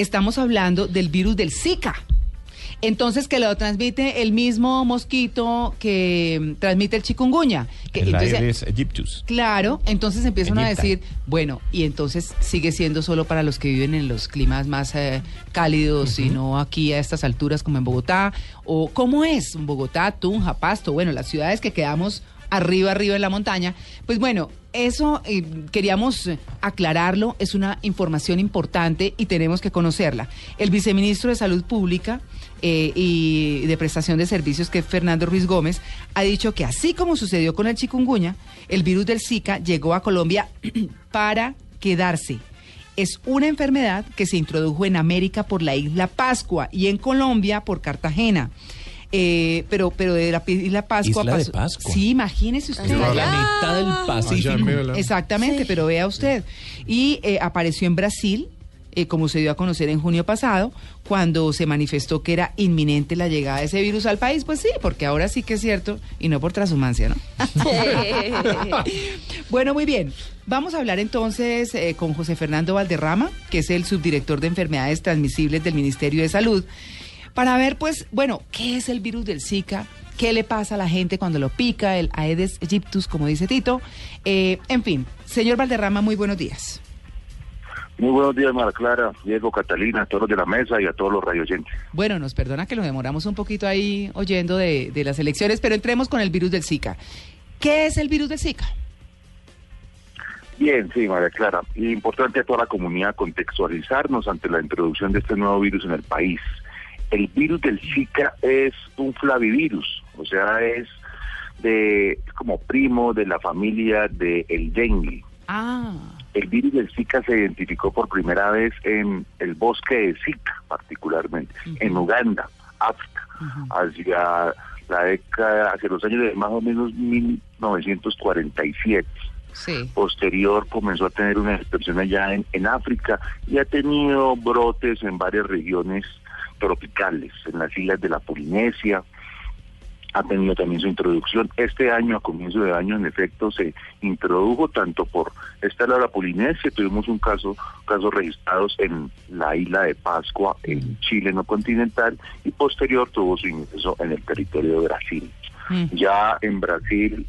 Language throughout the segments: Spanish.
estamos hablando del virus del Zika. Entonces, que lo transmite el mismo mosquito que transmite el chikungunya. Que, El entonces, Aedes aegyptus. Claro, entonces empiezan a decir, bueno, y entonces sigue siendo solo para los que viven en los climas más eh, cálidos y no aquí a estas alturas como en Bogotá, o cómo es Bogotá, Tunja, Pasto, bueno, las ciudades que quedamos arriba, arriba en la montaña. Pues bueno, eso eh, queríamos aclararlo, es una información importante y tenemos que conocerla. El viceministro de Salud Pública eh, y de Prestación de Servicios, que es Fernando Ruiz Gómez, ha dicho que así como sucedió con el chikungunya, el virus del Zika llegó a Colombia para quedarse. Es una enfermedad que se introdujo en América por la isla Pascua y en Colombia por Cartagena. Eh, pero, pero de la isla Pascua Isla de Pascua. Sí, imagínese usted. La mitad del Pacífico. Allá Exactamente, pero vea usted. Y eh, apareció en Brasil, eh, como se dio a conocer en junio pasado, cuando se manifestó que era inminente la llegada de ese virus al país. Pues sí, porque ahora sí que es cierto, y no por transhumancia, ¿no? bueno, muy bien. Vamos a hablar entonces eh, con José Fernando Valderrama, que es el subdirector de enfermedades transmisibles del Ministerio de Salud, para ver, pues, bueno, ¿qué es el virus del Zika? ¿Qué le pasa a la gente cuando lo pica? El Aedes aegyptus, como dice Tito. Eh, en fin, señor Valderrama, muy buenos días. Muy buenos días, Mara Clara, Diego, Catalina, a todos los de la mesa y a todos los radioyentes. Bueno, nos perdona que lo demoramos un poquito ahí oyendo de, de las elecciones, pero entremos con el virus del Zika. ¿Qué es el virus del Zika? Bien, sí, María Clara. Y importante a toda la comunidad contextualizarnos ante la introducción de este nuevo virus en el país. El virus del Zika es un flavivirus, o sea, es de como primo de la familia del dengue. Ah, El virus del Zika se identificó por primera vez en el bosque de Zika, particularmente, en Uganda, África, hacia la década, hacia los años de más o menos 1947. sí. Posterior comenzó a tener una expresión allá en, en África y ha tenido brotes en varias regiones tropicales, en las islas de la Polinesia, ha tenido también su introducción. Este año, a comienzo de año, en efecto, se introdujo tanto por esta isla de la Polinesia, tuvimos un caso, casos registrados en la isla de Pascua, en Chile no continental, y posterior tuvo su ingreso en el territorio de Brasil. Mm. Ya en Brasil,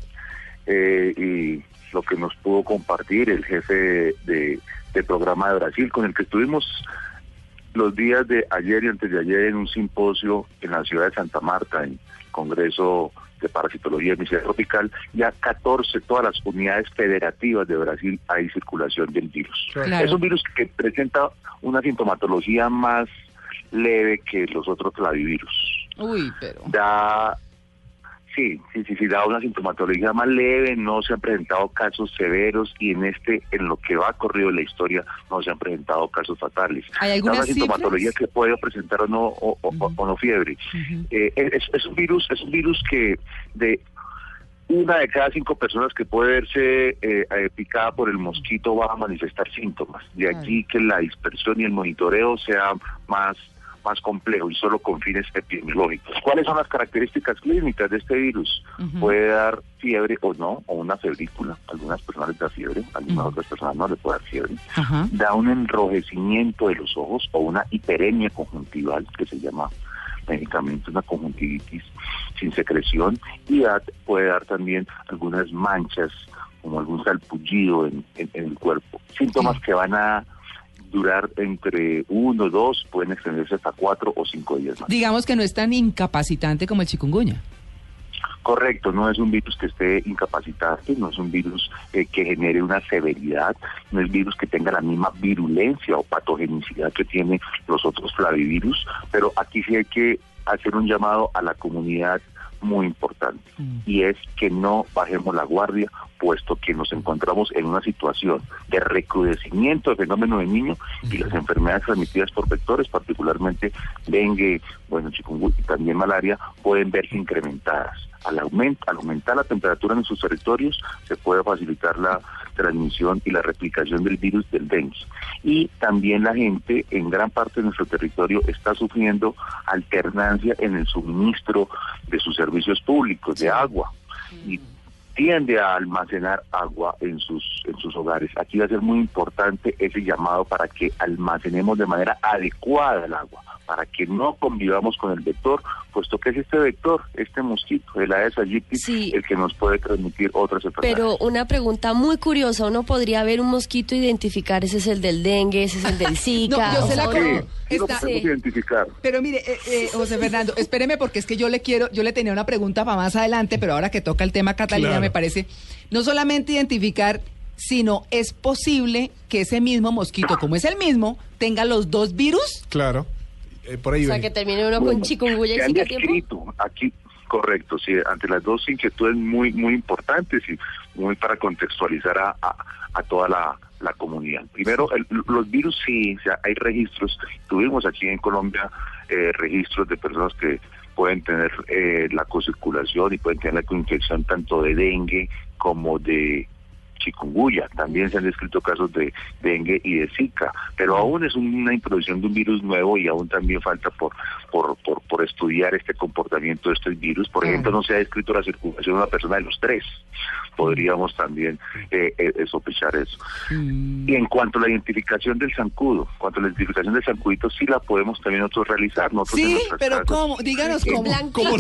eh, y lo que nos pudo compartir el jefe de, de- de programa de Brasil, con el que estuvimos los días de ayer y antes de ayer en un simposio en la ciudad de Santa Marta, en el Congreso de Parasitología y Medicina Tropical, ya 14, todas las unidades federativas de Brasil hay circulación del virus. Claro. Es un virus que presenta una sintomatología más leve que los otros clavivirus Uy, pero... da sí, sí, sí, sí, da una sintomatología más leve, no se han presentado casos severos y en este, en lo que va corrido en la historia, no se han presentado casos fatales. ¿Hay Da algunas una sintomatología que puede presentar o no, o, o- Ujú. o no fiebre. Eh, es, es un virus, es un virus que de una de cada cinco personas que puede verse eh, eh, picada por el mosquito va a manifestar síntomas. De aquí que la dispersión y el monitoreo sea más más complejo y solo con fines epidemiológicos. ¿Cuáles son las características clínicas de este virus? Puede dar fiebre o no, o una febrícula. Algunas personas les da fiebre, algunas otras personas no les puede dar fiebre da un enrojecimiento de los ojos o una hiperemia conjuntival, que se llama médicamente una conjuntivitis sin secreción, y da- puede dar también algunas manchas, como algún salpullido en, en- en el cuerpo. Síntomas Sí. que van a durar entre uno, dos, pueden extenderse hasta cuatro o cinco días más. Digamos que no es tan incapacitante como el chikungunya. Correcto, no es un virus que esté incapacitante, no es un virus eh, que genere una severidad, no es virus que tenga la misma virulencia o patogenicidad que tiene los otros flavivirus, pero aquí sí hay que hacer un llamado a la comunidad muy importante Mm. y es que no bajemos la guardia, puesto que nos encontramos en una situación de recrudecimiento del fenómeno del niño y las enfermedades transmitidas por vectores, particularmente dengue, bueno, chikungunya y también malaria, pueden verse incrementadas. Al, al aumentar la temperatura en sus territorios, se puede facilitar la transmisión y la replicación del virus del dengue. Y también la gente en gran parte de nuestro territorio está sufriendo alternancia en el suministro de sus servicios públicos, de agua. Y tiende a almacenar agua en sus, en sus hogares. Aquí va a ser muy importante ese llamado para que almacenemos de manera adecuada el agua, para que no convivamos con el vector, puesto que es este vector, este mosquito, el Aedes aegypti, Sí. el que nos puede transmitir otras enfermedades. Pero una pregunta muy curiosa, uno podría ver un mosquito e identificar ese es el del dengue, ese es el del Zika. yo sé o la sea, que- uno- Sí, sí lo Está- podemos Sí. identificar. Pero mire, eh, eh, José Fernando, espéreme porque es que yo le quiero, yo le tenía una pregunta para más adelante, pero ahora que toca el tema Catalina Claro. me parece no solamente identificar, sino es posible que ese mismo mosquito, como es el mismo, tenga los dos virus. Claro. Eh, por ahí O sea, ven. que termine uno con chikungunya y Zika descrito aquí, correcto, sí, ante las dos inquietudes muy muy importantes y muy para contextualizar a, a- a toda la, la comunidad. Primero, el- los virus sí, o hay registros, tuvimos aquí en Colombia eh, registros de personas que pueden tener eh, la cocirculación y pueden tener la coinfección tanto de dengue como de chikungunya. También se han descrito casos de dengue y de zika, pero aún es una introducción de un virus nuevo y aún también falta por, por, por, por estudiar este comportamiento de estos virus. Por Mm. ejemplo, no se ha descrito la circulación de una persona de los tres. Podríamos también eh, eh, eh, sospechar eso. Y en cuanto a la identificación del zancudo, en cuanto a la identificación del zancudito, sí la podemos también nosotros realizar. Nosotros Sí, pero casas. ¿cómo? Díganos cómo. ¿Cómo.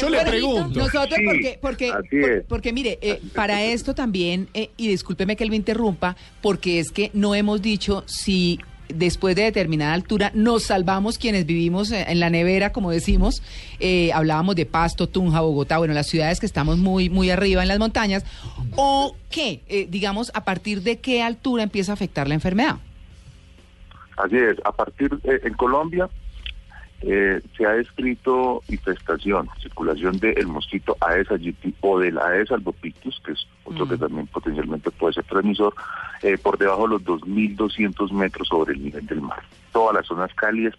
Yo le pregunto. Nosotros, Sí, porque, porque, así por- es. porque mire, eh, para esto también, eh, y discúlpeme que él me interrumpa, porque es que no hemos dicho si después de determinada altura nos salvamos quienes vivimos eh, en la nevera, como decimos, eh, hablábamos de Pasto, Tunja, Bogotá, bueno, las ciudades que estamos muy, muy arriba en las montañas, o qué, Eh, digamos, a partir de qué altura empieza a afectar la enfermedad. Así es, a partir eh, en Colombia eh, se ha descrito infestación, circulación del mosquito Aedes aegypti o del Aedes albopictus, que es otro que también potencialmente puede ser transmisor, eh, por debajo de los 2.200 metros sobre el nivel del mar. Todas las zonas cálidas,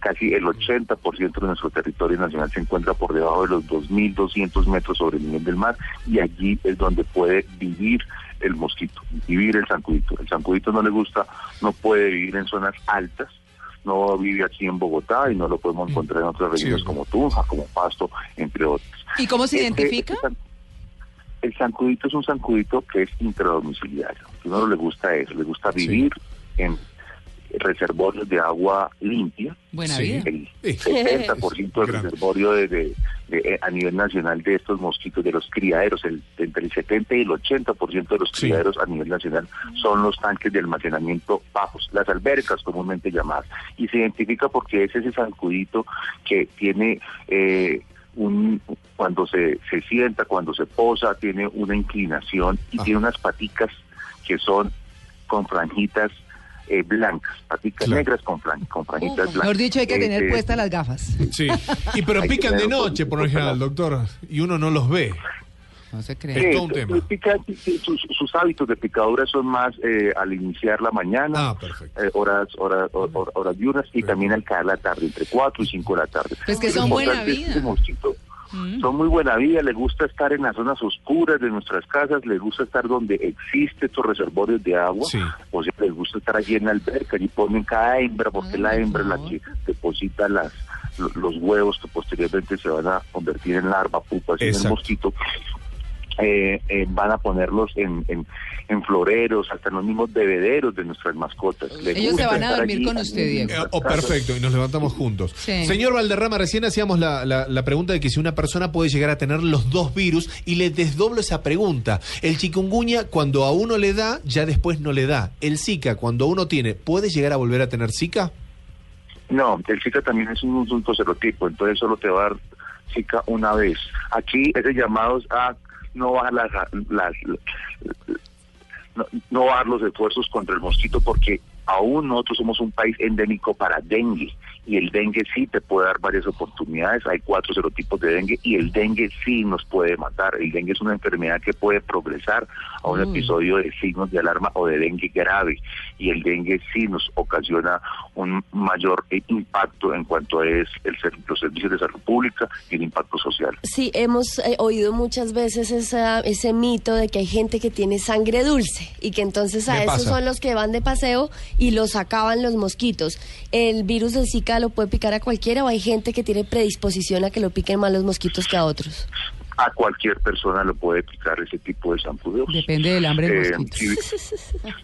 casi el 80% de nuestro territorio nacional se encuentra por debajo de los 2.200 metros sobre el nivel del mar y allí es donde puede vivir el mosquito, vivir el zancudito. El zancudito no le gusta, no puede vivir en zonas altas, no vive aquí en Bogotá y no lo podemos encontrar en otras Sí, regiones como Tunja, como Pasto, entre otras. ¿Y cómo se Este- identifica? este zan- el zancudito es un zancudito que es intradomiciliario. Primero le gusta eso, le gusta Sí. vivir en reservorios de agua limpia. Buena Sí. vida. El Sí. 70% del reservorio de, de- de- eh, a nivel nacional de estos mosquitos, de los criaderos, el, entre el 70 y el 80% de los Sí. criaderos a nivel nacional son los tanques de almacenamiento bajos, las albercas comúnmente llamadas. Y se identifica porque es ese zancudito que tiene eh, un cuando se, se sienta, cuando se posa, tiene una inclinación y tiene unas paticas que son con franjitas eh, blancas, paticas Claro. negras con, fran- con franjitas blancas. Mejor dicho, hay que Eh, tener eh, puestas las gafas. Sí. Y pero pican de noche, por lo general, doctor. Y uno no los ve. No se Es cree. todo un tema. pica- sus, sus hábitos de picadura son más eh, al iniciar la mañana, Ah, perfecto. eh, horas, horas, hor- horas diurnas y también al caer la tarde, entre 4 y 5 de la tarde. Pues que Es son buena vida. este mosquito Mm. son muy buena vida, les gusta estar en las zonas oscuras de nuestras casas, les gusta estar donde existe estos reservorios de agua, Sí. o sea, les gusta estar allí en la alberca, allí ponen cada hembra, porque la hembra es la que deposita las lo- los huevos que posteriormente se van a convertir en larva, pupas y en el mosquito. Eh, eh, van a ponerlos en, en, en floreros, hasta en los mismos bebederos de nuestras mascotas. Les Ellos se van a dormir allí con usted, Diego. Eh, oh, perfecto, y nos levantamos juntos. Sí. Señor Valderrama, recién hacíamos la, la- la pregunta de que si una persona puede llegar a tener los dos virus y le desdoblo esa pregunta. El chikungunya, cuando a uno le da, ya después no le da. El Zika, cuando uno tiene, ¿puede llegar a volver a tener Zika? No, el Zika también es un asunto serotipo, entonces solo te va a dar Zika una vez. Aquí es a no bajar las, las- no, bajar los esfuerzos contra el mosquito porque aún nosotros somos un país endémico para dengue y el dengue sí te puede dar varias oportunidades, hay cuatro serotipos de dengue y el dengue sí nos puede matar, el dengue es una enfermedad que puede progresar a un Mm. episodio de signos de alarma o de dengue grave y el dengue sí nos ocasiona un mayor eh, impacto en cuanto a es el ser- los servicios de salud pública y el impacto social. Sí, hemos eh, oído muchas veces esa, ese mito de que hay gente que tiene sangre dulce y que entonces a esos pasa. son los que van de paseo y los acaban los mosquitos. ¿El virus del Zika lo puede picar a cualquiera o hay gente que tiene predisposición a que lo piquen más los mosquitos que a otros? a cualquier persona le puede picar ese tipo de zancudos. Depende del hambre del mosquito.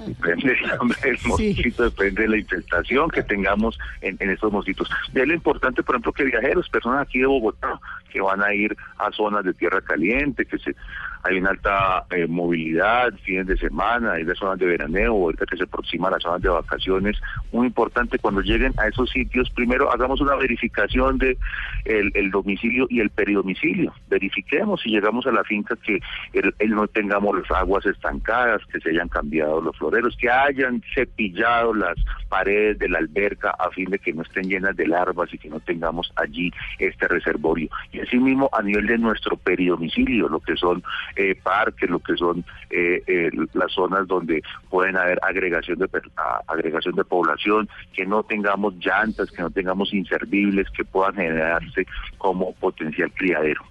depende del hambre del mosquito, depende de la infestación que tengamos en, en estos mosquitos. Es lo importante, por ejemplo, que viajeros, personas aquí de Bogotá, que van a ir a zonas de tierra caliente, que se hay una alta eh, movilidad, fines de semana, hay las zonas de veraneo, ahorita que se aproxima las zonas de vacaciones, muy importante cuando lleguen a esos sitios, primero hagamos una verificación de el, domicilio y el peridomicilio, verifiquemos si llegamos a la finca que el, no tengamos las aguas estancadas, que se hayan cambiado los floreros, que hayan cepillado las paredes de la alberca a fin de que no estén llenas de larvas y que no tengamos allí este reservorio. Y asimismo a nivel de nuestro peridomicilio, lo que son eh, parques, lo que son eh, eh, las zonas donde pueden haber agregación de agregación de población, que no tengamos llantas, que no tengamos inservibles que puedan generarse como potencial criadero.